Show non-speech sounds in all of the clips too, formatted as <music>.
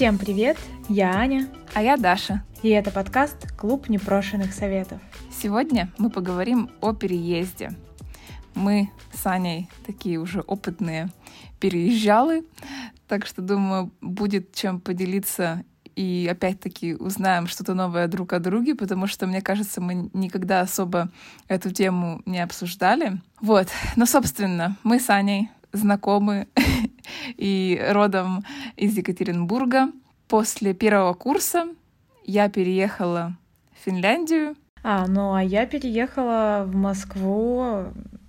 Всем привет, я Аня. А я Даша. И это подкаст «Клуб непрошенных советов». Сегодня мы поговорим о переезде. Мы с Аней такие уже опытные переезжалы, так что, думаю, будет чем поделиться и опять-таки узнаем что-то новое друг о друге, потому что, мне кажется, мы никогда особо эту тему не обсуждали. Вот. Но, собственно, мы с Аней знакомы <laughs> и родом из Екатеринбурга. После первого курса я переехала в Финляндию. А, ну а я переехала в Москву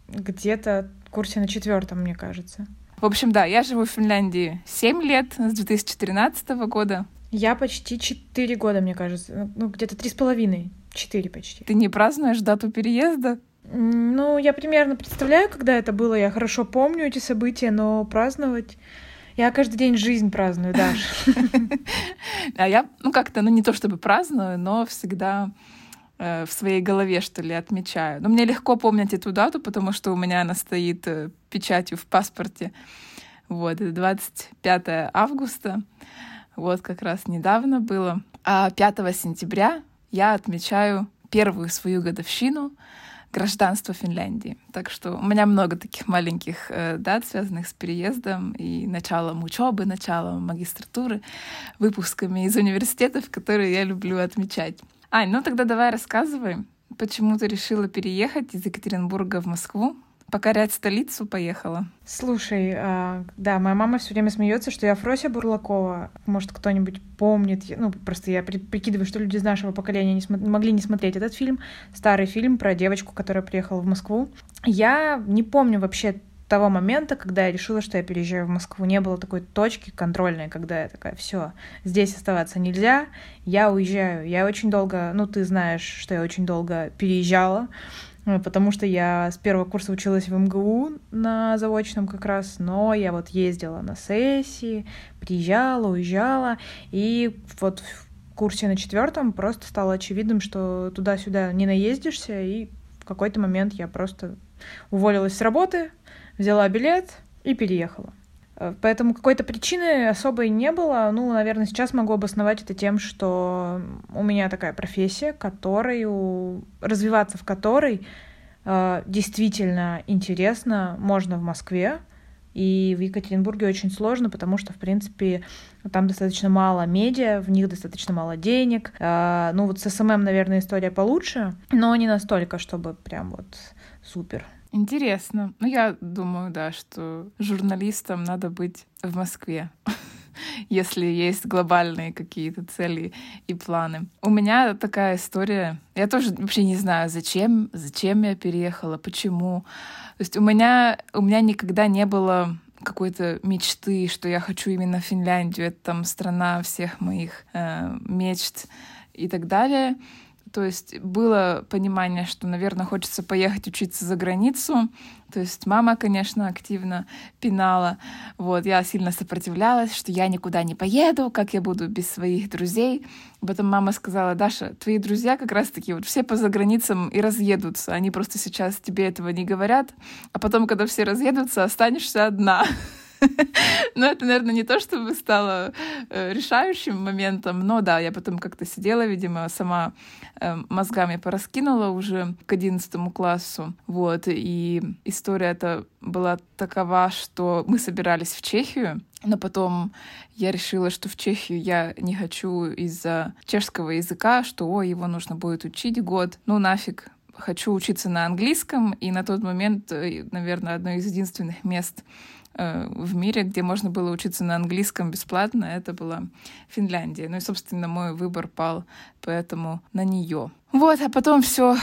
где-то в курсе на четвертом, мне кажется. В общем, да, я живу в Финляндии 7 лет, с 2013 года. Я почти 4 года, мне кажется. Ну, где-то три с половиной. Четыре почти. Ты не празднуешь дату переезда? Ну, я примерно представляю, когда это было. Я хорошо помню эти события, но праздновать... Я каждый день жизнь праздную, Даша. <laughs> А я, ну, как-то, ну, не то чтобы праздную, но всегда э, в своей голове, что ли, отмечаю. Но мне легко помнить эту дату, потому что у меня она стоит э, печатью в паспорте. Вот, это 25 августа. Вот как раз недавно было. А 5 сентября я отмечаю первую свою годовщину гражданства Финляндии. Так что у меня много таких маленьких э, дат, связанных с переездом и началом учебы, началом магистратуры, выпусками из университетов, которые я люблю отмечать. Ань, ну тогда давай рассказывай, почему ты решила переехать из Екатеринбурга в Москву? Покорять столицу поехала. Слушай, а, да, моя мама все время смеется, что я Фрося Бурлакова. Может, кто-нибудь помнит. Ну, просто я прикидываю, что люди из нашего поколения не, см- могли не смотреть этот фильм. Старый фильм про девочку, которая приехала в Москву. Я не помню вообще того момента, когда я решила, что я переезжаю в Москву, не было такой точки контрольной, когда я такая, все, здесь оставаться нельзя, я уезжаю. Я очень долго, ну ты знаешь, что я очень долго переезжала, потому что я с первого курса училась в МГУ на заочном как раз, но я вот ездила на сессии, приезжала, уезжала, и вот в курсе на четвертом просто стало очевидным, что туда-сюда не наездишься, и в какой-то момент я просто уволилась с работы, взяла билет и переехала. Поэтому какой-то причины особой не было. Ну, наверное, сейчас могу обосновать это тем, что у меня такая профессия, которую развиваться в которой э, действительно интересно можно в Москве. И в Екатеринбурге очень сложно, потому что, в принципе, там достаточно мало медиа, в них достаточно мало денег. Э, ну вот с SMM, наверное, история получше, но не настолько, чтобы прям вот супер. Интересно. Ну, я думаю, да, что журналистам надо быть в Москве, <laughs> если есть глобальные какие-то цели и планы. У меня такая история. Я тоже вообще не знаю, зачем, зачем я переехала, почему. То есть у меня, у меня никогда не было какой-то мечты, что я хочу именно Финляндию, это там страна всех моих э, мечт и так далее. То есть было понимание, что, наверное, хочется поехать учиться за границу. То есть мама, конечно, активно пинала. Вот, я сильно сопротивлялась, что я никуда не поеду, как я буду без своих друзей. Потом мама сказала, Даша, твои друзья как раз-таки вот все по заграницам и разъедутся. Они просто сейчас тебе этого не говорят. А потом, когда все разъедутся, останешься одна. <laughs> <laughs> Но это, наверное, не то, чтобы стало э, решающим моментом, но да, я потом как-то сидела, видимо, сама э, мозгами пораскинула уже к одиннадцатому классу, вот, и история эта была такова, что мы собирались в Чехию, но потом я решила, что в Чехию я не хочу из-за чешского языка, что о, его нужно будет учить год. Ну нафиг, хочу учиться на английском, и на тот момент, э, наверное, одно из единственных мест в мире, где можно было учиться на английском бесплатно, это была Финляндия. Ну и, собственно, мой выбор пал поэтому на нее. Вот, а потом все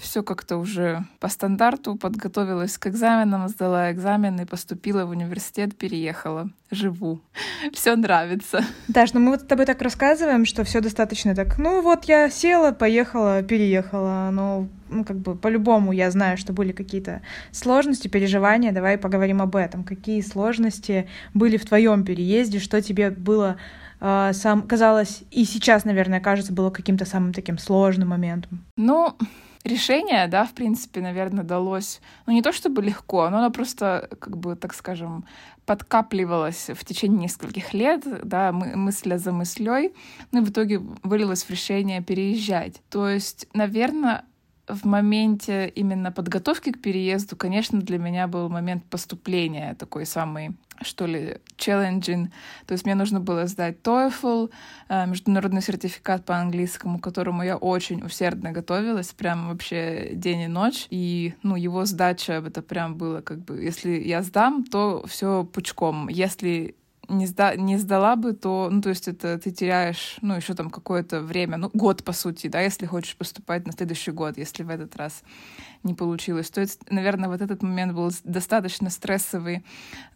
все как-то уже по стандарту, подготовилась к экзаменам, сдала экзамен и поступила в университет, переехала. Живу. <laughs> Все нравится. Даш, ну мы вот с тобой так рассказываем, что все достаточно так, ну вот я села, поехала, переехала, но ну, как бы по-любому я знаю, что были какие-то сложности, переживания. Давай поговорим об этом. Какие сложности были в твоем переезде, что тебе было э, сам казалось и сейчас, наверное, кажется, было каким-то самым таким сложным моментом? Ну, решение, да, в принципе, наверное, далось, ну, не то чтобы легко, но оно просто, как бы, так скажем, подкапливалось в течение нескольких лет, да, мы, мысля за мыслей, ну и в итоге вылилось в решение переезжать. То есть, наверное, в моменте именно подготовки к переезду, конечно, для меня был момент поступления такой самый что ли, challenging. То есть мне нужно было сдать TOEFL, э, международный сертификат по английскому, к которому я очень усердно готовилась, прям вообще день и ночь. И, ну, его сдача, это прям было как бы, если я сдам, то все пучком. Если не, сда не сдала бы, то, ну, то есть это ты теряешь, ну, еще там какое-то время, ну, год, по сути, да, если хочешь поступать на следующий год, если в этот раз не получилось. То есть, наверное, вот этот момент был достаточно стрессовый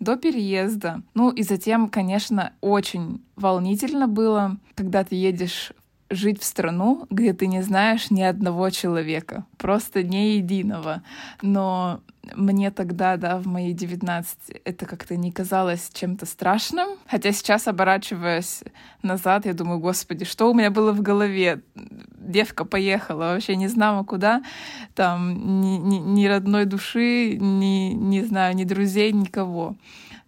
до переезда. Ну, и затем, конечно, очень волнительно было, когда ты едешь жить в страну, где ты не знаешь ни одного человека, просто ни единого. Но мне тогда, да, в мои 19, это как-то не казалось чем-то страшным. Хотя сейчас, оборачиваясь назад, я думаю, господи, что у меня было в голове? Девка поехала, вообще не знала куда. Там ни, ни, ни родной души, ни, не знаю, ни друзей, никого.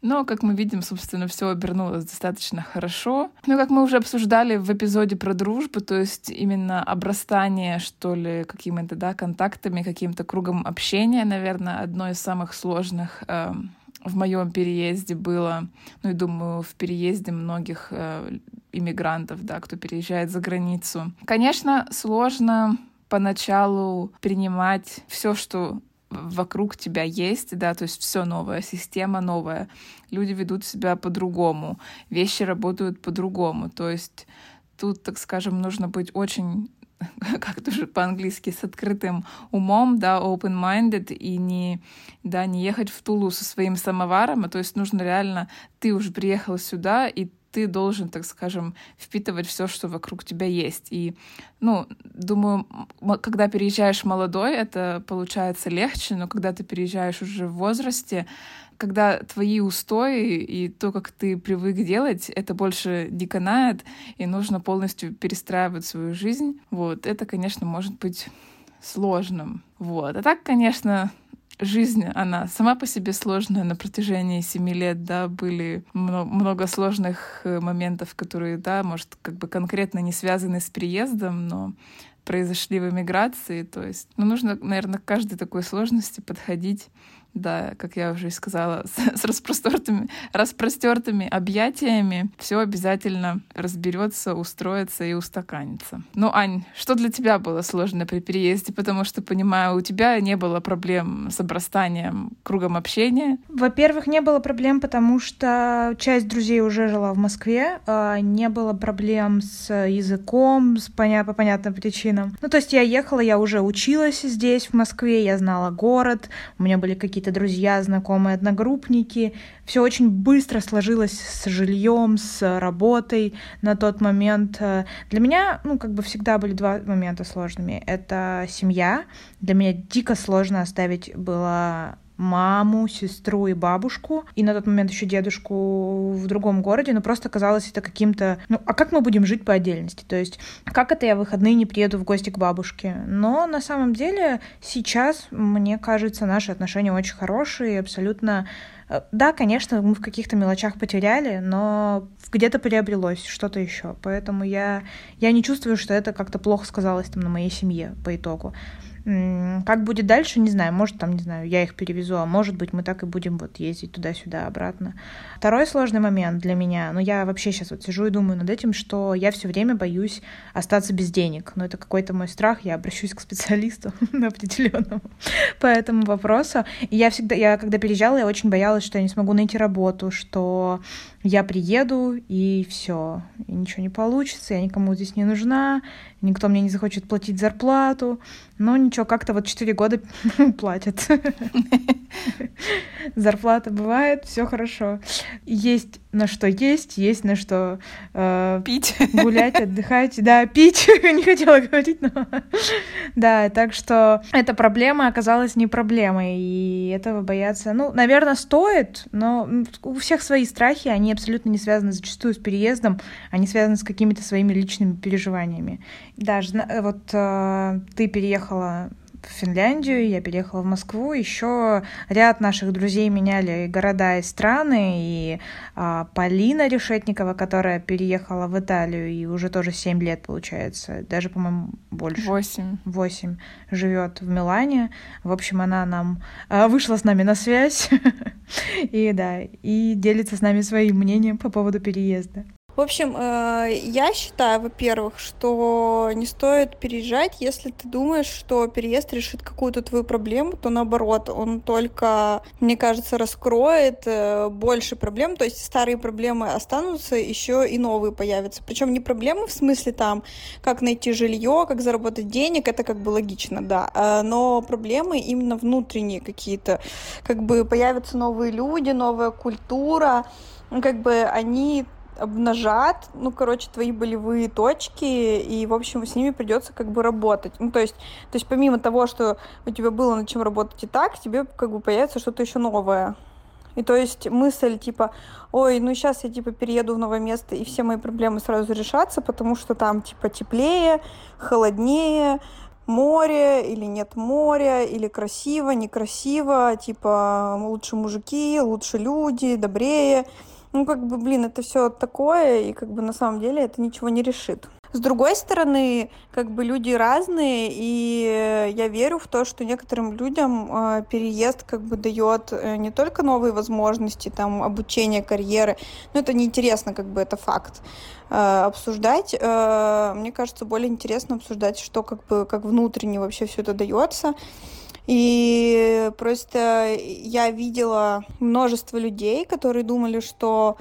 Но, как мы видим, собственно, все обернулось достаточно хорошо. Но, как мы уже обсуждали в эпизоде про дружбу, то есть именно обрастание, что ли, какими-то, да, контактами, каким-то кругом общения, наверное, одно из самых сложных э, в моем переезде было, ну и думаю, в переезде многих э, иммигрантов, да, кто переезжает за границу. Конечно, сложно поначалу принимать все, что вокруг тебя есть, да, то есть все новое, система новая, люди ведут себя по-другому, вещи работают по-другому, то есть тут, так скажем, нужно быть очень <laughs> как тоже по-английски, с открытым умом, да, open-minded, и не, да, не ехать в Тулу со своим самоваром, а то есть нужно реально, ты уже приехал сюда, и ты должен, так скажем, впитывать все, что вокруг тебя есть. И, ну, думаю, когда переезжаешь молодой, это получается легче, но когда ты переезжаешь уже в возрасте, когда твои устои и то, как ты привык делать, это больше не канает, и нужно полностью перестраивать свою жизнь, вот, это, конечно, может быть сложным. Вот. А так, конечно, жизнь, она сама по себе сложная. На протяжении семи лет, да, были много сложных э, моментов, которые, да, может, как бы конкретно не связаны с приездом, но произошли в эмиграции. То есть, ну, нужно, наверное, к каждой такой сложности подходить да, как я уже сказала, <laughs> с, с распростертыми, распростертыми объятиями все обязательно разберется, устроится и устаканится. Ну, Ань, что для тебя было сложно при переезде? Потому что, понимаю, у тебя не было проблем с обрастанием кругом общения. Во-первых, не было проблем, потому что часть друзей уже жила в Москве, а не было проблем с языком, с поня- по понятным причинам. Ну, то есть я ехала, я уже училась здесь, в Москве, я знала город, у меня были какие-то какие-то друзья, знакомые, одногруппники. Все очень быстро сложилось с жильем, с работой на тот момент. Для меня, ну, как бы всегда были два момента сложными. Это семья. Для меня дико сложно оставить было маму, сестру и бабушку, и на тот момент еще дедушку в другом городе, но просто казалось это каким-то... Ну, а как мы будем жить по отдельности? То есть, как это я в выходные не приеду в гости к бабушке? Но на самом деле сейчас, мне кажется, наши отношения очень хорошие, абсолютно... Э, да, конечно, мы в каких-то мелочах потеряли, но где-то приобрелось что-то еще. Поэтому я, я не чувствую, что это как-то плохо сказалось там на моей семье по итогу. Как будет дальше, не знаю. Может, там, не знаю, я их перевезу, а может быть, мы так и будем вот ездить туда-сюда, обратно. Второй сложный момент для меня, ну, я вообще сейчас вот сижу и думаю над этим, что я все время боюсь остаться без денег. Но это какой-то мой страх, я обращусь к специалисту <laughs> определенному <laughs> по этому вопросу. И я всегда, я когда переезжала, я очень боялась, что я не смогу найти работу, что я приеду, и все, и ничего не получится, я никому здесь не нужна, никто мне не захочет платить зарплату. Но ничего, как-то вот 4 года <laughs> платят. <laughs> Зарплата бывает, все хорошо. Есть на что есть, есть на что э, пить, <laughs> гулять, отдыхать, да, пить. Не хотела говорить, но да, так что эта проблема оказалась не проблемой, и этого бояться, ну, наверное, стоит, но у всех свои страхи, они абсолютно не связаны зачастую с переездом, они связаны с какими-то своими личными переживаниями. Даже вот э, ты переехала в Финляндию, я переехала в Москву. Еще ряд наших друзей меняли города и страны. И а, Полина Решетникова, которая переехала в Италию и уже тоже 7 лет, получается, даже, по-моему, больше. 8. 8 живет в Милане. В общем, она нам а, вышла с нами на связь. <laughs> И да, и делится с нами своим мнением по поводу переезда. В общем, э, я считаю, во-первых, что не стоит переезжать, если ты думаешь, что переезд решит какую-то твою проблему, то наоборот, он только, мне кажется, раскроет э, больше проблем, то есть старые проблемы останутся, еще и новые появятся. Причем не проблемы в смысле там, как найти жилье, как заработать денег, это как бы логично, да, э, но проблемы именно внутренние какие-то, как бы появятся новые люди, новая культура, как бы они обнажат, ну, короче, твои болевые точки, и, в общем, с ними придется как бы работать. Ну, то есть, то есть помимо того, что у тебя было над чем работать и так, тебе как бы появится что-то еще новое. И то есть мысль типа, ой, ну сейчас я типа перееду в новое место, и все мои проблемы сразу решатся, потому что там типа теплее, холоднее, море или нет моря, или красиво, некрасиво, типа лучше мужики, лучше люди, добрее. Ну, как бы, блин, это все такое, и как бы на самом деле это ничего не решит. С другой стороны, как бы люди разные, и я верю в то, что некоторым людям э, переезд как бы дает э, не только новые возможности, там, обучение, карьеры, но это неинтересно, как бы это факт э, обсуждать. Мне кажется, более интересно обсуждать, что как бы как внутренне вообще все это дается. И просто я видела множество людей, которые думали, что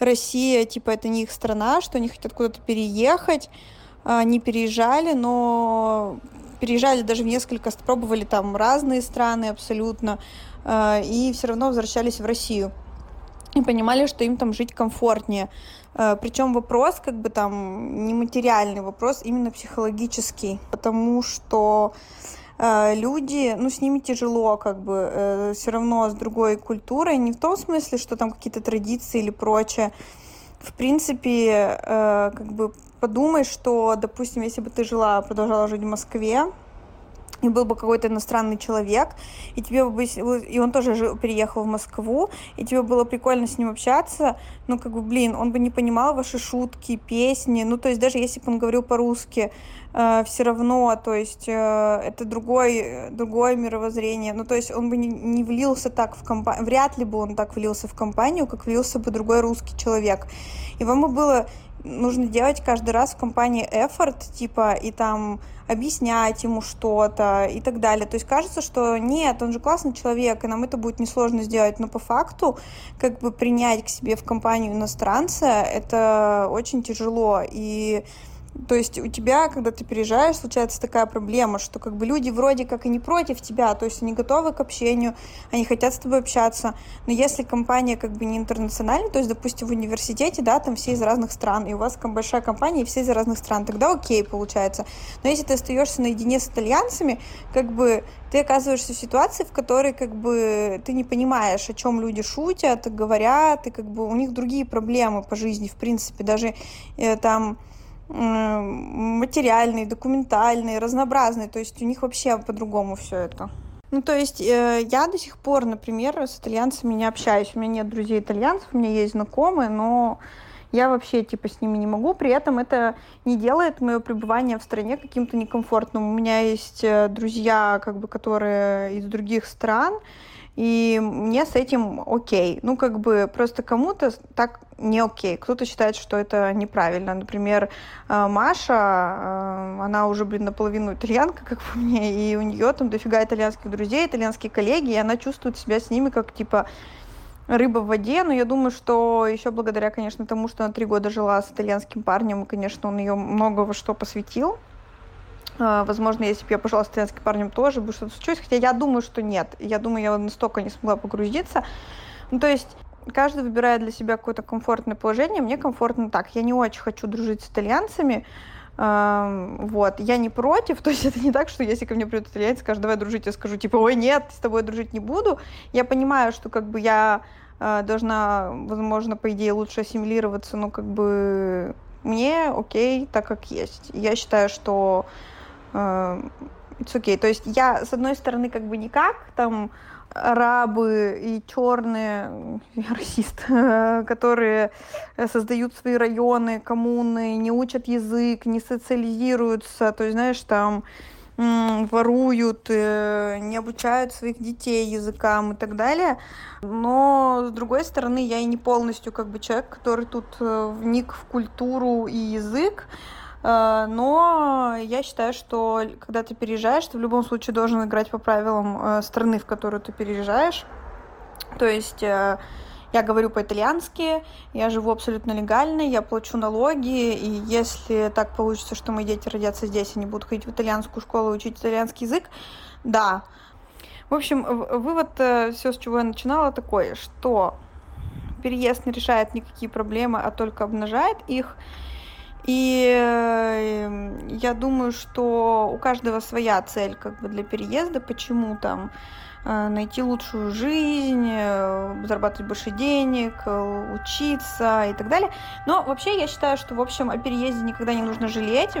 Россия, типа, это не их страна, что они хотят куда-то переехать. Они переезжали, но переезжали даже в несколько, пробовали там разные страны абсолютно, а, и все равно возвращались в Россию. И понимали, что им там жить комфортнее. А, Причем вопрос, как бы там, не материальный вопрос, именно психологический. Потому что Э, люди, ну, с ними тяжело, как бы, э, все равно с другой культурой, не в том смысле, что там какие-то традиции или прочее. В принципе, э, как бы подумай, что, допустим, если бы ты жила, продолжала жить в Москве, и был бы какой-то иностранный человек, и тебе бы, и он тоже жил, переехал в Москву, и тебе было прикольно с ним общаться, ну, как бы, блин, он бы не понимал ваши шутки, песни, ну, то есть даже если бы он говорил по-русски, э, все равно, то есть э, это другой, другое мировоззрение, ну, то есть он бы не, не влился так в компанию, вряд ли бы он так влился в компанию, как влился бы другой русский человек, и вам бы было нужно делать каждый раз в компании effort, типа, и там объяснять ему что-то и так далее. То есть кажется, что нет, он же классный человек, и нам это будет несложно сделать, но по факту как бы принять к себе в компанию иностранца, это очень тяжело. И то есть у тебя, когда ты переезжаешь, случается такая проблема, что как бы люди вроде как и не против тебя, то есть они готовы к общению, они хотят с тобой общаться, но если компания как бы не интернациональная, то есть, допустим, в университете, да, там все из разных стран, и у вас там большая компания, и все из разных стран, тогда окей получается. Но если ты остаешься наедине с итальянцами, как бы ты оказываешься в ситуации, в которой как бы ты не понимаешь, о чем люди шутят, говорят, и как бы у них другие проблемы по жизни, в принципе, даже э, там материальные, документальные, разнообразные. То есть у них вообще по-другому все это. Ну, то есть э, я до сих пор, например, с итальянцами не общаюсь. У меня нет друзей итальянцев, у меня есть знакомые, но я вообще типа с ними не могу. При этом это не делает мое пребывание в стране каким-то некомфортным. У меня есть э, друзья, как бы, которые из других стран, и мне с этим окей. Ну, как бы просто кому-то так не окей. Кто-то считает, что это неправильно. Например, э, Маша, э, она уже, блин, наполовину итальянка, <laughs> как по мне, и у нее там дофига итальянских друзей, итальянские коллеги, и она чувствует себя с ними как, типа, рыба в воде, но я думаю, что еще благодаря, конечно, тому, что она три года жила с итальянским парнем, и, конечно, он ее много во что посвятил, возможно, если бы я пожила с итальянским парнем тоже бы что-то случилось, хотя я думаю, что нет. Я думаю, я настолько не смогла погрузиться. Ну, то есть каждый выбирает для себя какое-то комфортное положение. Мне комфортно так. Я не очень хочу дружить с итальянцами. Вот, я не против, <laughs> то есть это не так, что если ко мне придет итальянец, скажет, давай дружить, я скажу, типа, ой, нет, с тобой дружить не буду. Я понимаю, что как бы я а, должна, возможно, по идее лучше ассимилироваться, но как бы мне окей, так как есть. Я считаю, что Э, it's okay. То есть я, с одной стороны, как бы никак, там, арабы и черные, <laughs> я расист, <laughs> которые создают свои районы, коммуны, не учат язык, не социализируются, то есть, знаешь, там воруют, э, не обучают своих детей языкам и так далее. Но, с другой стороны, я и не полностью как бы человек, который тут э, вник в культуру и язык. Э, но я считаю, что когда ты переезжаешь, ты в любом случае должен играть по правилам страны, в которую ты переезжаешь. То есть я говорю по-итальянски, я живу абсолютно легально, я плачу налоги, и если так получится, что мои дети родятся здесь, они будут ходить в итальянскую школу и учить итальянский язык, да. В общем, вывод, э, все, с чего я начинала, такой, что переезд не решает никакие проблемы, а только обнажает их. И э, я думаю, что у каждого своя цель как бы для переезда, почему там найти лучшую жизнь, э, зарабатывать больше денег, э, учиться и так далее. Но вообще я считаю, что, в общем, о переезде никогда не нужно жалеть.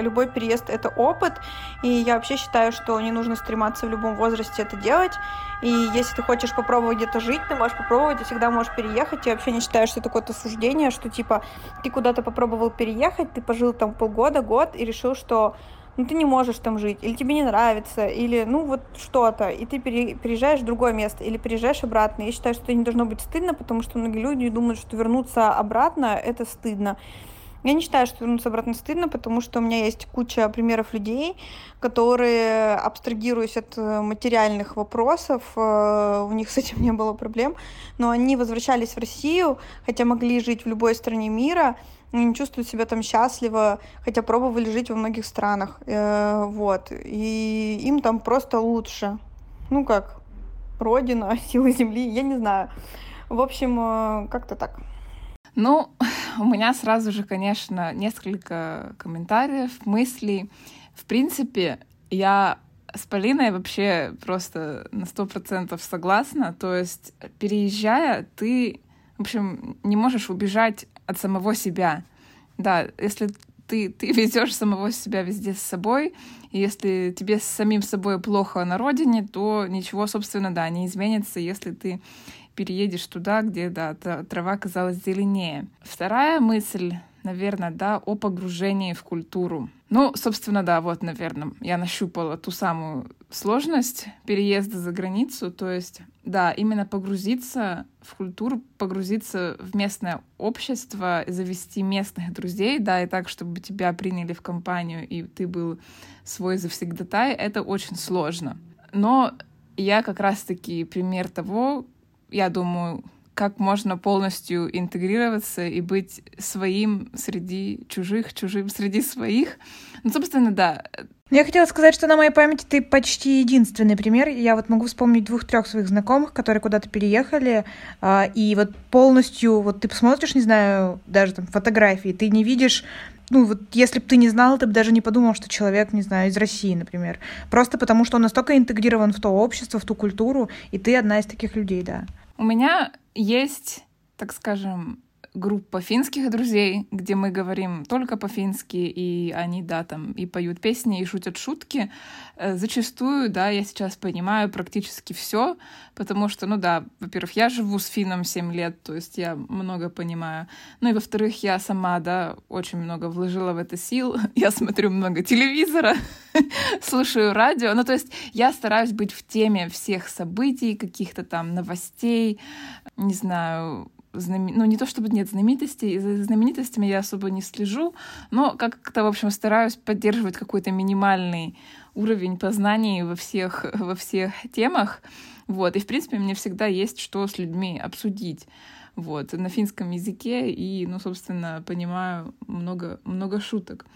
Любой переезд — это опыт, и я вообще считаю, что не нужно стрематься в любом возрасте это делать. И если ты хочешь попробовать где-то жить, ты можешь попробовать, ты всегда можешь переехать. Я вообще не считаю, что это какое-то суждение, что, типа, ты куда-то попробовал переехать, ты пожил там полгода, год и решил, что ну ты не можешь там жить, или тебе не нравится, или ну вот что-то, и ты переезжаешь в другое место, или переезжаешь обратно. Я считаю, что это не должно быть стыдно, потому что многие люди думают, что вернуться обратно это стыдно. Я не считаю, что вернуться обратно стыдно, потому что у меня есть куча примеров людей, которые, абстрагируясь от э, материальных вопросов, э, у них с этим не было проблем, но они возвращались в Россию, хотя могли жить в любой стране мира, они не чувствуют себя там счастливо, хотя пробовали жить во многих странах, э, вот, и им там просто лучше, ну как, родина, <laughs> силы земли, я не знаю, в общем, как-то так. Ну, <laughs> у меня сразу же, конечно, несколько комментариев, мыслей. В принципе, я с Полиной вообще просто на сто процентов согласна. То есть, переезжая, ты, в общем, не можешь убежать от самого себя. Да, если ты, ты <laughs> везешь самого себя везде с собой, и если тебе с самим собой плохо на родине, то ничего, собственно, да, не изменится, если ты переедешь туда, где, да, трава казалась зеленее. Вторая мысль наверное, да, о погружении в культуру. Ну, собственно, да, вот, наверное, я нащупала ту самую сложность переезда за границу, то есть, да, именно погрузиться в культуру, погрузиться в местное общество, завести местных друзей, да, и так, чтобы тебя приняли в компанию, и ты был свой завсегдатай, это очень сложно. Но я как раз-таки пример того, я думаю, как можно полностью интегрироваться и быть своим среди чужих, чужим среди своих. Ну, собственно, да. Я хотела сказать, что на моей памяти ты почти единственный пример. Я вот могу вспомнить двух-трех своих знакомых, которые куда-то переехали, а, и вот полностью, вот ты посмотришь, не знаю, даже там фотографии, ты не видишь ну, вот если бы ты не знал, ты бы даже не подумал, что человек, не знаю, из России, например. Просто потому, что он настолько интегрирован в то общество, в ту культуру, и ты одна из таких людей, да. У меня есть, так скажем, группа финских друзей, где мы говорим только по-фински, и они, да, там и поют песни, и шутят шутки. Э, зачастую, да, я сейчас понимаю практически все, потому что, ну да, во-первых, я живу с финном 7 лет, то есть я много понимаю. Ну и во-вторых, я сама, да, очень много вложила в это сил. <laughs> Я смотрю много телевизора, <laughs> слушаю радио. Ну то есть я стараюсь быть в теме всех событий, каких-то там новостей, не знаю, знам... ну, не то чтобы нет знаменитостей, за знаменитостями я особо не слежу, но как-то, в общем, стараюсь поддерживать какой-то минимальный уровень познаний во всех, во всех темах. Вот. И, в принципе, мне всегда есть что с людьми обсудить вот, на финском языке, и, ну, собственно, понимаю много, много шуток.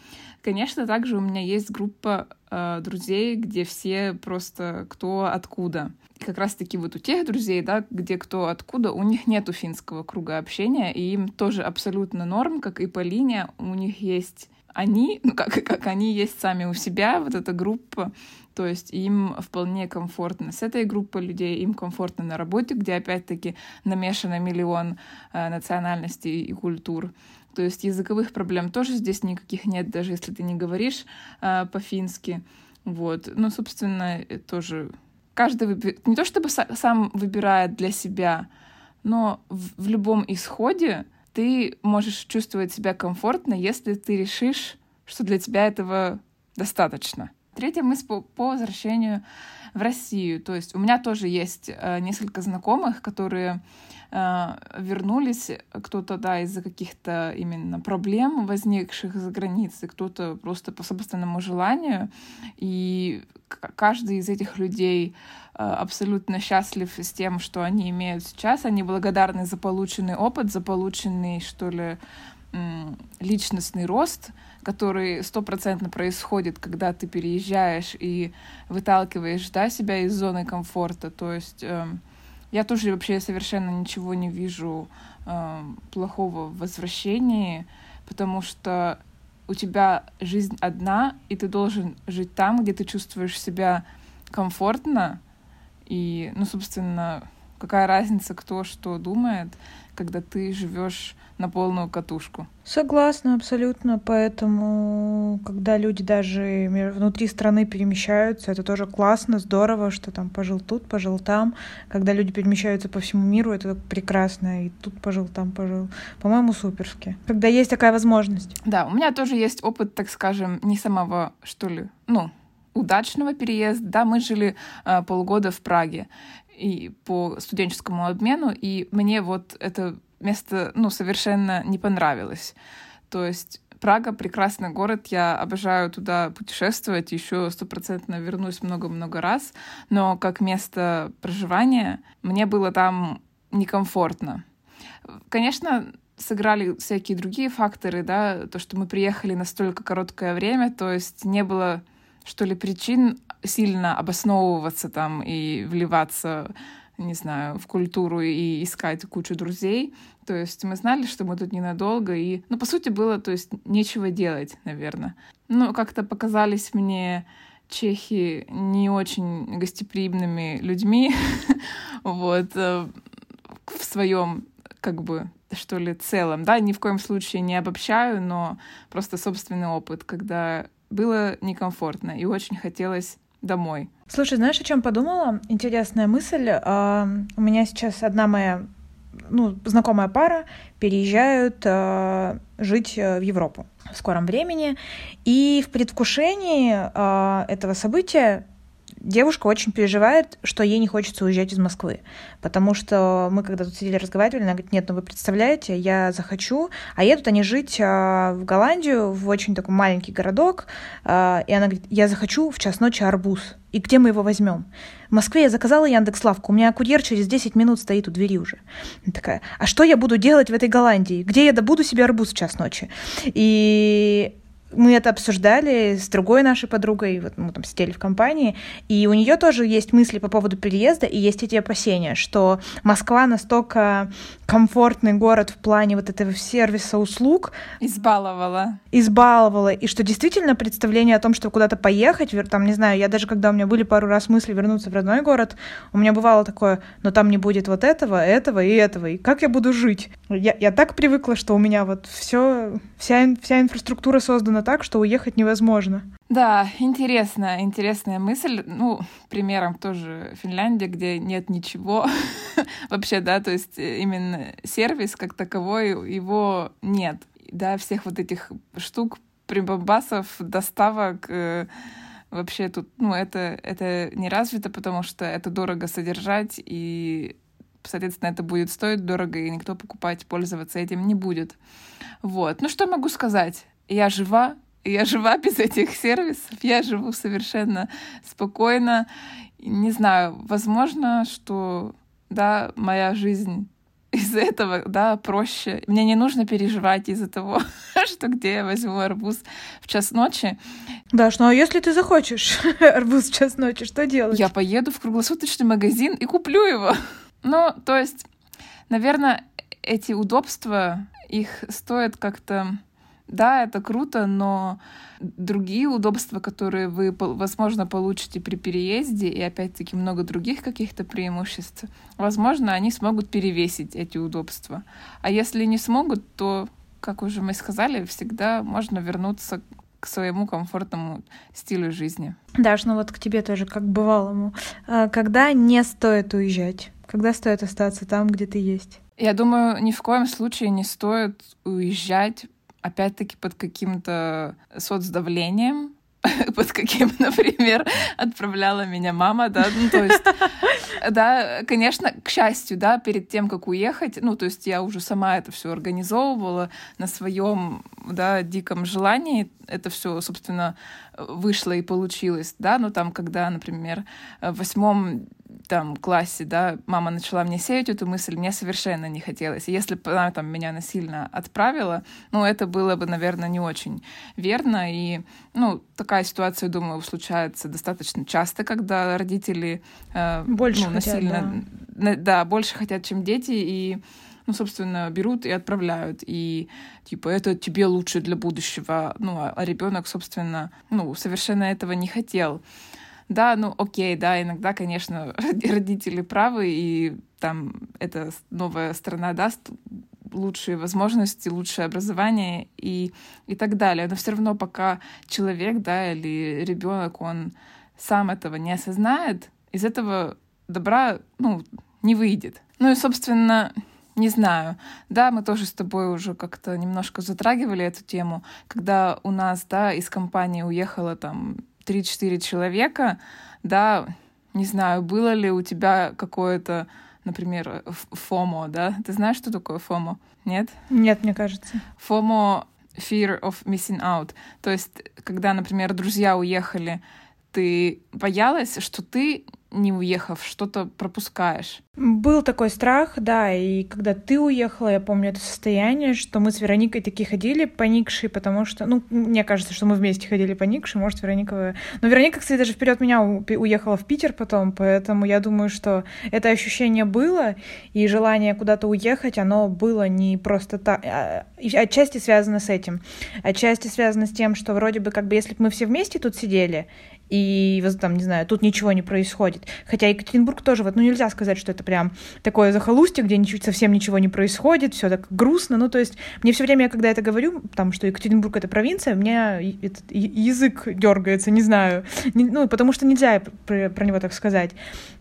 Конечно, также у меня есть группа э, друзей, где все просто кто откуда. И как раз-таки вот у тех друзей, да, где кто откуда, у них нету финского круга общения, и им тоже абсолютно норм, как и по линии, у них есть они, ну как, как они есть сами у себя, вот эта группа, то есть им вполне комфортно с этой группой людей, им комфортно на работе, где опять-таки намешано миллион э, национальностей и культур. То есть языковых проблем тоже здесь никаких нет, даже если ты не говоришь э, по-фински. Вот. Ну, собственно, тоже каждый выби... не то чтобы сам выбирает для себя, но в, в любом исходе ты можешь чувствовать себя комфортно, если ты решишь, что для тебя этого достаточно. Третья мысль по, по возвращению в Россию. То есть у меня тоже есть э, несколько знакомых, которые э, вернулись, кто-то, да, из-за каких-то именно проблем, возникших за границей, кто-то просто по собственному желанию. И каждый из этих людей э, абсолютно счастлив с тем, что они имеют сейчас. Они благодарны за полученный опыт, за полученный, что ли, личностный рост, который стопроцентно происходит, когда ты переезжаешь и выталкиваешь да, себя из зоны комфорта. То есть э, я тоже вообще совершенно ничего не вижу э, плохого в возвращении, потому что у тебя жизнь одна, и ты должен жить там, где ты чувствуешь себя комфортно. И, ну, собственно, какая разница, кто что думает, когда ты живешь на полную катушку. Согласна, абсолютно. Поэтому, когда люди даже внутри страны перемещаются, это тоже классно, здорово, что там пожил тут, пожил там. Когда люди перемещаются по всему миру, это прекрасно. И тут пожил, там пожил. По-моему, суперски. Когда есть такая возможность. Да, у меня тоже есть опыт, так скажем, не самого, что ли, ну, удачного переезда. Да, мы жили э, полгода в Праге и по студенческому обмену, и мне вот это место, ну, совершенно не понравилось. То есть Прага прекрасный город, я обожаю туда путешествовать, еще стопроцентно вернусь много-много раз, но как место проживания мне было там некомфортно. Конечно, сыграли всякие другие факторы, да, то, что мы приехали на столько короткое время, то есть не было, что ли, причин сильно обосновываться там и вливаться не знаю, в культуру и искать кучу друзей. То есть мы знали, что мы тут ненадолго, и, ну, по сути, было, то есть, нечего делать, наверное. Ну, как-то показались мне чехи не очень гостеприимными людьми, <laughs> вот, э, в своем, как бы, что ли, целом, да, ни в коем случае не обобщаю, но просто собственный опыт, когда было некомфортно и очень хотелось домой. Слушай, знаешь, о чем подумала? Интересная мысль. А, у меня сейчас одна моя ну, знакомая пара переезжают э, жить в Европу в скором времени. И в предвкушении э, этого события девушка очень переживает, что ей не хочется уезжать из Москвы. Потому что мы когда тут сидели разговаривали, она говорит, нет, ну вы представляете, я захочу, а едут они жить а, в Голландию, в очень такой маленький городок, а, и она говорит, я захочу в час ночи арбуз. И где мы его возьмем? В Москве я заказала Яндекс Лавку, у меня курьер через 10 минут стоит у двери уже. Она такая, а что я буду делать в этой Голландии? Где я добуду себе арбуз в час ночи? И мы это обсуждали с другой нашей подругой, вот мы там сидели в компании, и у нее тоже есть мысли по поводу переезда, и есть эти опасения, что Москва настолько комфортный город в плане вот этого сервиса услуг. Избаловала. Избаловала, и что действительно представление о том, что куда-то поехать, там, не знаю, я даже когда у меня были пару раз мысли вернуться в родной город, у меня бывало такое, но там не будет вот этого, этого и этого, и как я буду жить? Я, я так привыкла, что у меня вот все, вся, вся инфраструктура создана так, что уехать невозможно. Да, интересная, интересная мысль. Ну, примером тоже Финляндия, где нет ничего <laughs> вообще, да, то есть э, именно сервис как таковой, его нет. Да, всех вот этих штук, прибамбасов, доставок, э, вообще тут, ну, это, это не развито, потому что это дорого содержать, и, соответственно, это будет стоить дорого, и никто покупать, пользоваться этим не будет. Вот. Ну, что могу сказать? Я жива, я жива <laughs> без этих сервисов, я живу совершенно спокойно. Не знаю, возможно, что, да, моя жизнь <laughs> из-за этого, да, проще. Мне не нужно переживать из-за того, <laughs> что где я возьму арбуз в час ночи. Даш, ну а если ты захочешь арбуз в час ночи, что делать? Я поеду в круглосуточный магазин и куплю его. Ну, то есть, наверное, эти удобства, их стоит как-то да, это круто, но другие удобства, которые вы, возможно, получите при переезде, и опять-таки много других каких-то преимуществ, возможно, они смогут перевесить эти удобства. А если не смогут, то, как уже мы сказали, всегда можно вернуться к своему комфортному стилю жизни. Даш, ну вот к тебе тоже, как бывалому. А когда не стоит уезжать? Когда стоит остаться там, где ты есть? Я думаю, ни в коем случае не стоит уезжать, опять-таки, под каким-то соцдавлением, <laughs> под каким, например, отправляла меня мама, да, ну, то есть, да, конечно, к счастью, да, перед тем, как уехать, ну, то есть я уже сама это все организовывала на своем, да, диком желании, это все, собственно, вышло и получилось, да, но там, когда, например, в восьмом там классе, да, мама начала мне сеять эту мысль, мне совершенно не хотелось. И если бы она там меня насильно отправила, ну, это было бы, наверное, не очень верно. И, ну, такая ситуация, думаю, случается достаточно часто, когда родители э, больше ну, хотят, насильно, да. да, больше хотят, чем дети, и ну, собственно, берут и отправляют. И, типа, это тебе лучше для будущего. Ну, а, а ребенок, собственно, ну, совершенно этого не хотел. Да, ну окей, да, иногда, конечно, <laughs> родители правы, и там эта новая страна даст лучшие возможности, лучшее образование и, и так далее. Но все равно пока человек, да, или ребенок, он сам этого не осознает, из этого добра, ну, не выйдет. Ну и, собственно, не знаю. Да, мы тоже с тобой уже как-то немножко затрагивали эту тему, когда у нас, да, из компании уехала там 3-4 человека, да, не знаю, было ли у тебя какое-то, например, фомо, да? Ты знаешь, что такое фомо? Нет? Нет, мне кажется. Фомо fear of missing out. То есть, когда, например, друзья уехали, ты боялась, что ты не уехав, что-то пропускаешь. Был такой страх, да, и когда ты уехала, я помню это состояние, что мы с Вероникой такие ходили поникшие, потому что, ну, мне кажется, что мы вместе ходили поникшие, может, Вероника... Но Вероника, кстати, даже вперед меня уехала в Питер потом, поэтому я думаю, что это ощущение было, и желание куда-то уехать, оно было не просто так, а, отчасти связано с этим, отчасти связано с тем, что вроде бы как бы если бы мы все вместе тут сидели, и там, не знаю, тут ничего не происходит. Хотя Екатеринбург тоже, вот, ну, нельзя сказать, что это прям такое захолустье, где ничего, совсем ничего не происходит, все так грустно. Ну, то есть, мне все время, когда это говорю, там, что Екатеринбург это провинция, у меня этот язык дергается, не знаю. Не, ну, потому что нельзя про, про него так сказать.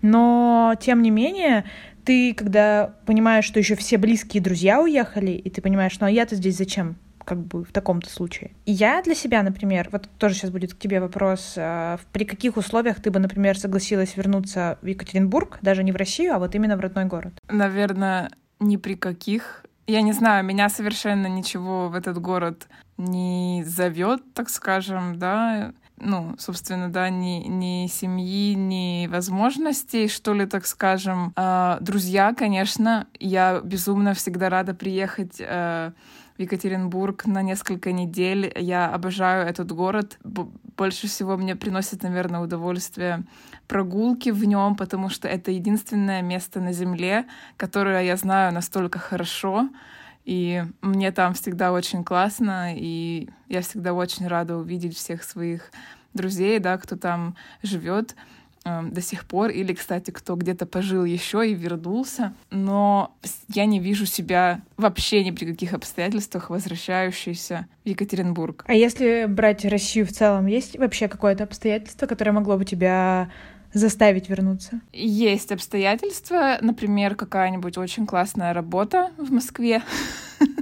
Но, тем не менее, ты, когда понимаешь, что еще все близкие друзья уехали, и ты понимаешь, ну а я-то здесь зачем? Как бы в таком-то случае. И я для себя, например, вот тоже сейчас будет к тебе вопрос, э, при каких условиях ты бы, например, согласилась вернуться в Екатеринбург, даже не в Россию, а вот именно в родной город? Наверное, ни при каких. Я не знаю, меня совершенно ничего в этот город не зовет, так скажем, да, ну, собственно, да, ни, ни семьи, ни возможностей, что ли, так скажем. А, друзья, конечно, я безумно всегда рада приехать а, Екатеринбург на несколько недель. Я обожаю этот город. Больше всего мне приносит, наверное, удовольствие прогулки в нем, потому что это единственное место на Земле, которое я знаю настолько хорошо. И мне там всегда очень классно, и я всегда очень рада увидеть всех своих друзей, да, кто там живет. Эм, до сих пор, или, кстати, кто где-то пожил еще и вернулся, но я не вижу себя вообще ни при каких обстоятельствах возвращающейся в Екатеринбург. А если брать Россию в целом, есть вообще какое-то обстоятельство, которое могло бы тебя заставить вернуться? Есть обстоятельства, например, какая-нибудь очень классная работа в Москве. <laughs>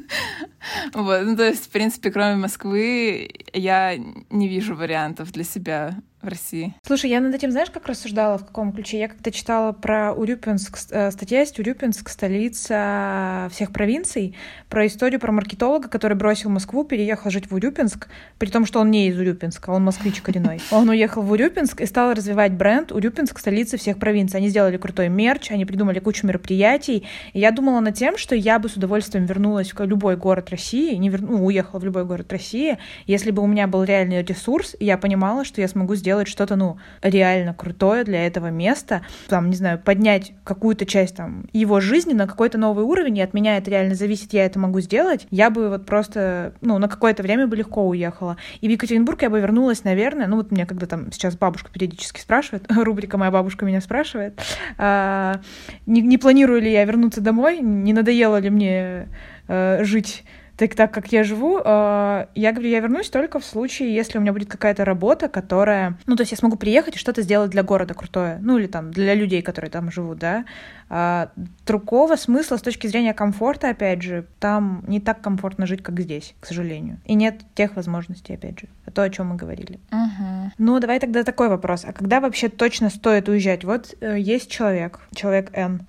Вот, ну, то есть, в принципе, кроме Москвы, я не вижу вариантов для себя в России. Слушай, я над этим, знаешь, как рассуждала, в каком ключе? Я как-то читала про Урюпинск, э, статья есть Урюпинск, столица всех провинций, про историю про маркетолога, который бросил Москву, переехал жить в Урюпинск, при том, что он не из Урюпинска, он москвич коренной. <laughs> Он уехал в Урюпинск и стал развивать бренд Урюпинск, столица всех провинций. Они сделали крутой мерч, они придумали кучу мероприятий. И я думала над тем, что я бы с удовольствием вернулась в любой город России, не вер... ну, уехала в любой город России, если бы у меня был реальный ресурс, и я понимала, что я смогу сделать сделать что-то, ну, реально крутое для этого места, там, не знаю, поднять какую-то часть там его жизни на какой-то новый уровень, и от меня это реально зависит, я это могу сделать, я бы вот просто, ну, на какое-то время бы легко уехала. И в Екатеринбург я бы вернулась, наверное, ну, вот мне когда там сейчас бабушка периодически спрашивает, <laughs> рубрика «Моя бабушка меня спрашивает», а, не, не планирую ли я вернуться домой, не надоело ли мне а, жить так, так как я живу, э, я говорю, я вернусь только в случае, если у меня будет какая-то работа, которая... Ну, то есть я смогу приехать и что-то сделать для города крутое. Ну, или там для людей, которые там живут, да. А, другого смысла с точки зрения комфорта, опять же, там не так комфортно жить, как здесь, к сожалению. И нет тех возможностей, опять же. То, о чем мы говорили. Угу. Ну, давай тогда такой вопрос. А когда вообще точно стоит уезжать? Вот э, есть человек, человек Н,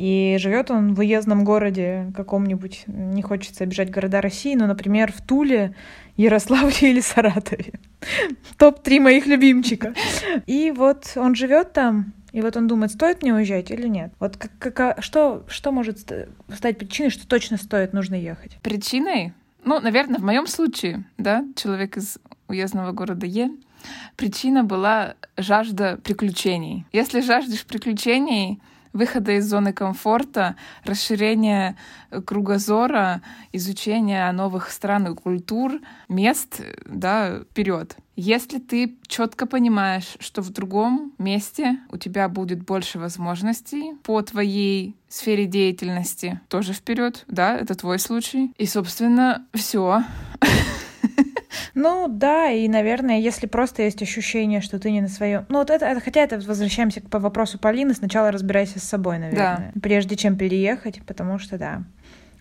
и живет он в уездном городе каком-нибудь, не хочется обижать города России, но, например, в Туле, Ярославле или Саратове. Топ-3 моих любимчика. И вот он живет там, и вот он думает, стоит мне уезжать или нет. Вот как, как, что, что может стать причиной, что точно стоит, нужно ехать? Причиной? Ну, наверное, в моем случае, да, человек из уездного города Е, причина была жажда приключений. Если жаждешь приключений, выхода из зоны комфорта, расширения э, кругозора, изучения новых стран и культур, мест, да, вперед. Если ты четко понимаешь, что в другом месте у тебя будет больше возможностей по твоей сфере деятельности, тоже вперед, да, это твой случай. И, собственно, все. Ну да, и, наверное, если просто есть ощущение, что ты не на своем... Ну вот это, это хотя это возвращаемся к вопросу Полины, сначала разбирайся с собой, наверное, да. прежде чем переехать, потому что да.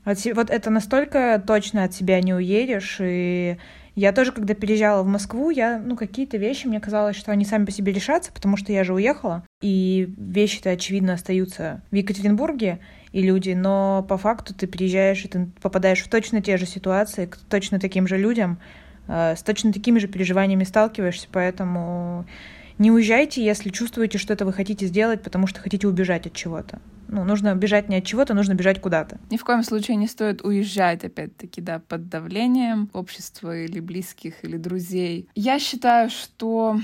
Вот, вот это настолько точно от себя не уедешь, и я тоже, когда переезжала в Москву, я, ну, какие-то вещи, мне казалось, что они сами по себе решатся, потому что я же уехала, и вещи-то, очевидно, остаются в Екатеринбурге, и люди, но по факту ты приезжаешь, и ты попадаешь в точно те же ситуации, к точно таким же людям, с точно такими же переживаниями сталкиваешься, поэтому не уезжайте, если чувствуете, что это вы хотите сделать, потому что хотите убежать от чего-то. Ну, нужно бежать не от чего-то, нужно бежать куда-то. Ни в коем случае не стоит уезжать, опять-таки, да, под давлением общества или близких, или друзей. Я считаю, что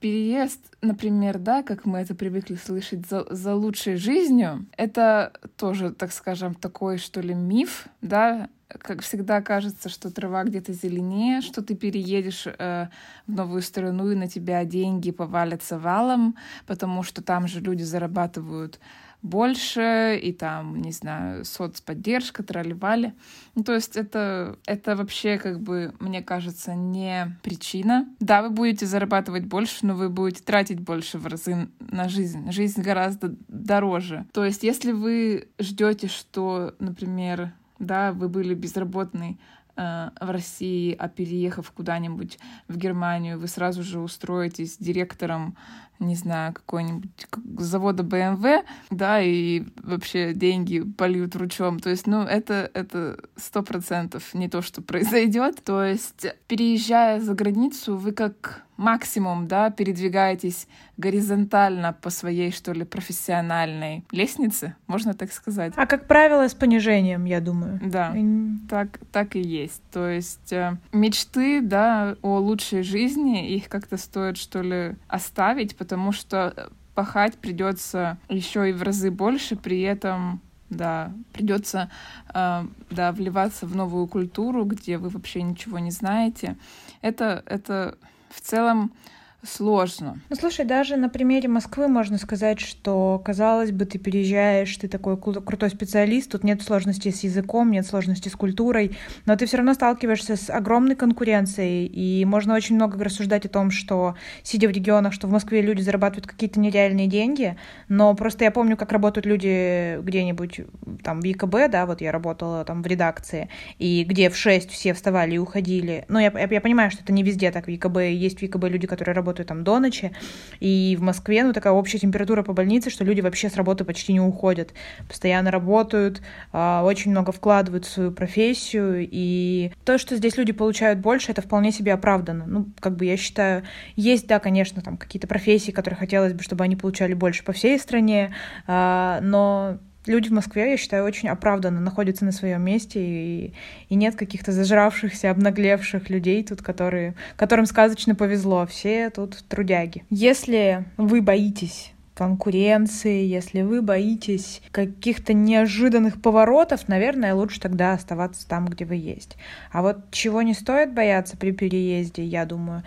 переезд, например, да, как мы это привыкли слышать, за, за лучшей жизнью, это тоже, так скажем, такой, что ли, миф, да, как всегда кажется, что трава где-то зеленее, что ты переедешь э, в новую страну и на тебя деньги повалятся валом, потому что там же люди зарабатывают больше, и там, не знаю, соцподдержка, тролливали. Ну, то есть это, это вообще, как бы, мне кажется, не причина. Да, вы будете зарабатывать больше, но вы будете тратить больше в разы на жизнь. Жизнь гораздо дороже. То есть если вы ждете, что, например, да, вы были безработный э, в России, а переехав куда-нибудь в Германию, вы сразу же устроитесь директором, не знаю, какой-нибудь завода BMW, да, и вообще деньги польют ручом. То есть, ну, это это сто процентов не то, что <laughs> произойдет. То есть, переезжая за границу, вы как максимум, да, передвигаетесь горизонтально по своей, что ли, профессиональной лестнице, можно так сказать. А как правило, с понижением, я думаю. Да, и... так, так и есть. То есть э, мечты, да, о лучшей жизни, их как-то стоит, что ли, оставить, потому что пахать придется еще и в разы больше, при этом да, придется э, да, вливаться в новую культуру, где вы вообще ничего не знаете. Это, это в целом сложно. Ну, слушай, даже на примере Москвы можно сказать, что, казалось бы, ты переезжаешь, ты такой крутой специалист, тут нет сложностей с языком, нет сложностей с культурой, но ты все равно сталкиваешься с огромной конкуренцией, и можно очень много рассуждать о том, что, сидя в регионах, что в Москве люди зарабатывают какие-то нереальные деньги, но просто я помню, как работают люди где-нибудь там в ЕКБ, да, вот я работала там в редакции, и где в 6 все вставали и уходили, но я, я, я понимаю, что это не везде так в ЕКБ, есть в ЕКБ люди, которые работают работаю там до ночи, и в Москве, ну, такая общая температура по больнице, что люди вообще с работы почти не уходят, постоянно работают, а, очень много вкладывают в свою профессию, и то, что здесь люди получают больше, это вполне себе оправдано. Ну, как бы я считаю, есть, да, конечно, там какие-то профессии, которые хотелось бы, чтобы они получали больше по всей стране, а, но люди в Москве, я считаю, очень оправданно находятся на своем месте, и, и нет каких-то зажравшихся, обнаглевших людей тут, которые, которым сказочно повезло. Все тут трудяги. Если вы боитесь конкуренции, если вы боитесь каких-то неожиданных поворотов, наверное, лучше тогда оставаться там, где вы есть. А вот чего не стоит бояться при переезде, я думаю.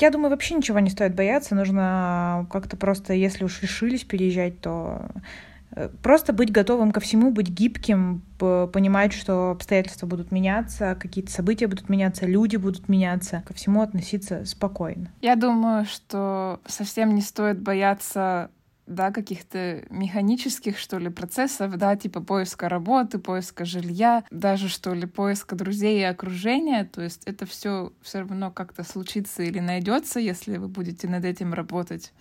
Я думаю, вообще ничего не стоит бояться. Нужно как-то просто, если уж решились переезжать, то просто быть готовым ко всему, быть гибким, понимать, что обстоятельства будут меняться, какие-то события будут меняться, люди будут меняться, ко всему относиться спокойно. Я думаю, что совсем не стоит бояться да, каких-то механических, что ли, процессов, да, типа поиска работы, поиска жилья, даже, что ли, поиска друзей и окружения, то есть это все все равно как-то случится или найдется, если вы будете над этим работать.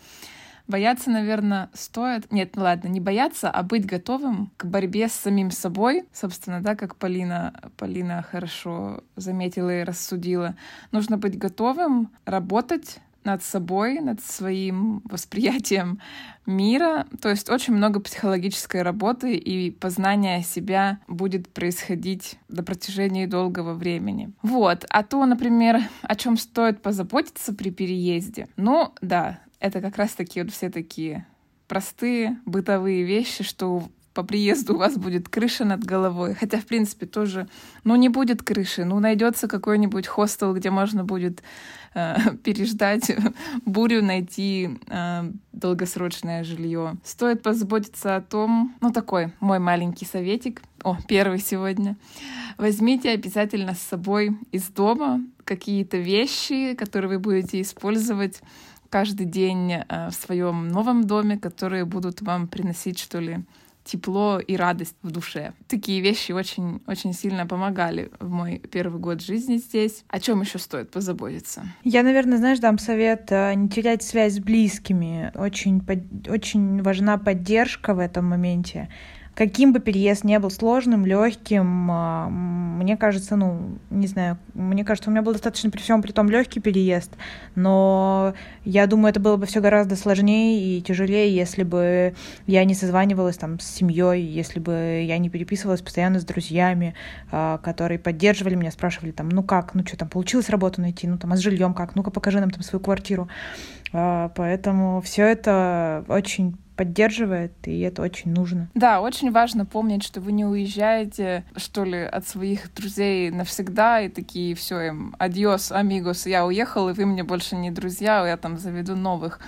Бояться, наверное, стоит... Нет, ну ладно, не бояться, а быть готовым к борьбе с самим собой. Собственно, да, как Полина, Полина хорошо заметила и рассудила. Нужно быть готовым работать над собой, над своим восприятием мира. То есть очень много психологической работы и познания себя будет происходить до протяжении долгого времени. Вот. А то, например, о чем стоит позаботиться при переезде. Ну, да, это как раз таки вот все такие простые бытовые вещи, что по приезду у вас будет крыша над головой. Хотя, в принципе, тоже, ну, не будет крыши. Ну, найдется какой-нибудь хостел, где можно будет э, <laughs> переждать <laughs> бурю, найти э, долгосрочное жилье. Стоит позаботиться о том, ну, такой мой маленький советик. О, первый сегодня. Возьмите обязательно с собой из дома какие-то вещи, которые вы будете использовать каждый день э, в своем новом доме, которые будут вам приносить, что ли, тепло и радость в душе. Такие вещи очень, очень сильно помогали в мой первый год жизни здесь. О чем еще стоит позаботиться? Я, наверное, знаешь, дам совет э, не терять связь с близкими. Очень, очень важна поддержка в этом моменте каким бы переезд не был сложным, легким, а, мне кажется, ну, не знаю, мне кажется, у меня был достаточно при всем при том легкий переезд, но я думаю, это было бы все гораздо сложнее и тяжелее, если бы я не созванивалась там с семьей, если бы я не переписывалась постоянно с друзьями, а, которые поддерживали меня, спрашивали там, ну как, ну что там, получилось работу найти, ну там, а с жильем как, ну-ка покажи нам там свою квартиру. А, поэтому все это очень поддерживает, и это очень нужно. Да, очень важно помнить, что вы не уезжаете, что ли, от своих друзей навсегда, и такие, все им, адьос, амигос, я уехал, и вы мне больше не друзья, я там заведу новых.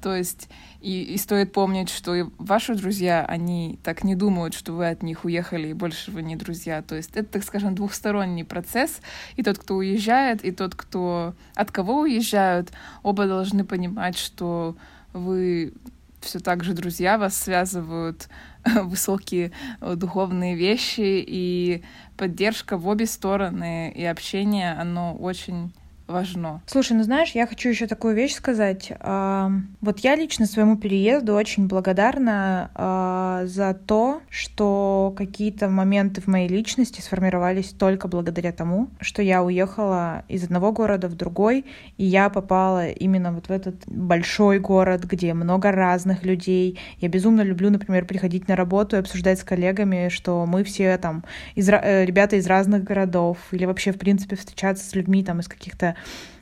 То есть и, и стоит помнить, что и ваши друзья, они так не думают, что вы от них уехали, и больше вы не друзья. То есть это, так скажем, двухсторонний процесс. И тот, кто уезжает, и тот, кто от кого уезжают, оба должны понимать, что вы все так же друзья, вас связывают <laughs> высокие э, духовные вещи, и поддержка в обе стороны, и общение, оно очень важно. Слушай, ну знаешь, я хочу еще такую вещь сказать. Вот я лично своему переезду очень благодарна а, за то, что какие-то моменты в моей личности сформировались только благодаря тому, что я уехала из одного города в другой, и я попала именно вот в этот большой город, где много разных людей. Я безумно люблю, например, приходить на работу и обсуждать с коллегами, что мы все там из, э, ребята из разных городов, или вообще, в принципе, встречаться с людьми там из каких-то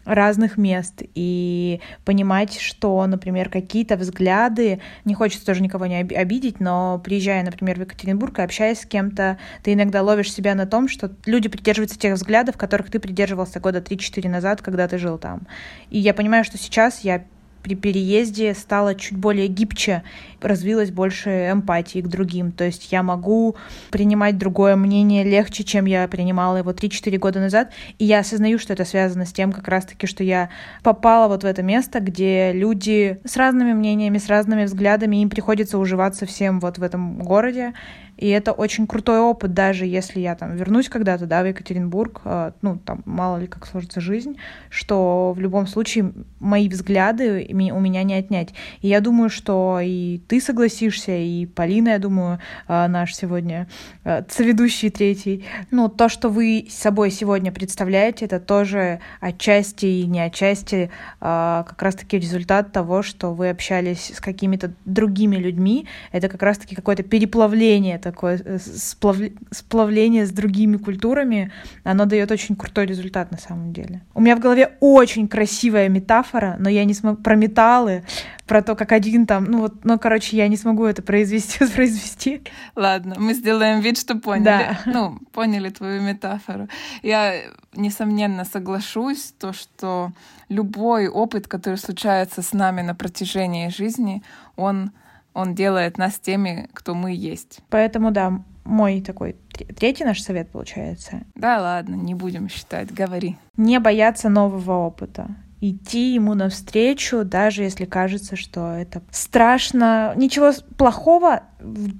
разных мест и понимать, что, например, какие-то взгляды, не хочется тоже никого не обидеть, но приезжая, например, в Екатеринбург и общаясь с кем-то, ты иногда ловишь себя на том, что люди придерживаются тех взглядов, которых ты придерживался года 3-4 назад, когда ты жил там. И я понимаю, что сейчас я при переезде стала чуть более гибче, развилась больше эмпатии к другим. То есть я могу принимать другое мнение легче, чем я принимала его 3-4 года назад. И я осознаю, что это связано с тем, как раз-таки, что я попала вот в это место, где люди с разными мнениями, с разными взглядами, им приходится уживаться всем вот в этом городе. И это очень крутой опыт, даже если я там вернусь когда-то, да, в Екатеринбург, э, ну, там, мало ли как сложится жизнь, что в любом случае мои взгляды у меня не отнять. И я думаю, что и ты согласишься, и Полина, я думаю, э, наш сегодня э, соведущий третий. Ну, то, что вы собой сегодня представляете, это тоже отчасти и не отчасти как раз-таки результат того, что вы общались с какими-то другими людьми. Это как раз-таки какое-то переплавление такое э, сплав... сплавление с другими культурами, оно дает очень крутой результат на самом деле. У меня в голове очень красивая метафора, но я не смогу про металлы, про то, как один там, ну вот, ну, короче, я не смогу это произвести, <laughs> воспроизвести. Ладно, мы сделаем вид, что поняли. Да. Ну, поняли твою метафору. Я, несомненно, соглашусь, то, что любой опыт, который случается с нами на протяжении жизни, он он делает нас теми, кто мы есть. Поэтому, да, мой такой третий наш совет получается. Да ладно, не будем считать, говори. Не бояться нового опыта идти ему навстречу, даже если кажется, что это страшно. Ничего плохого,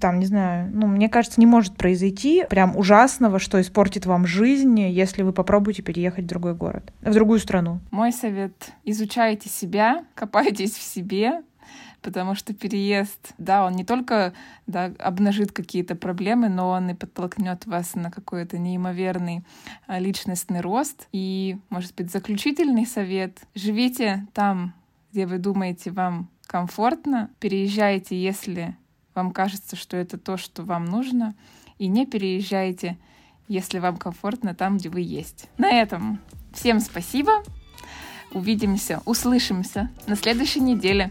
там, не знаю, ну, мне кажется, не может произойти прям ужасного, что испортит вам жизнь, если вы попробуете переехать в другой город, в другую страну. Мой совет — изучайте себя, копайтесь в себе, потому что переезд, да, он не только да, обнажит какие-то проблемы, но он и подтолкнет вас на какой-то неимоверный а, личностный рост. И, может быть, заключительный совет — живите там, где вы думаете, вам комфортно, переезжайте, если вам кажется, что это то, что вам нужно, и не переезжайте, если вам комфортно там, где вы есть. На этом всем спасибо. Увидимся, услышимся на следующей неделе.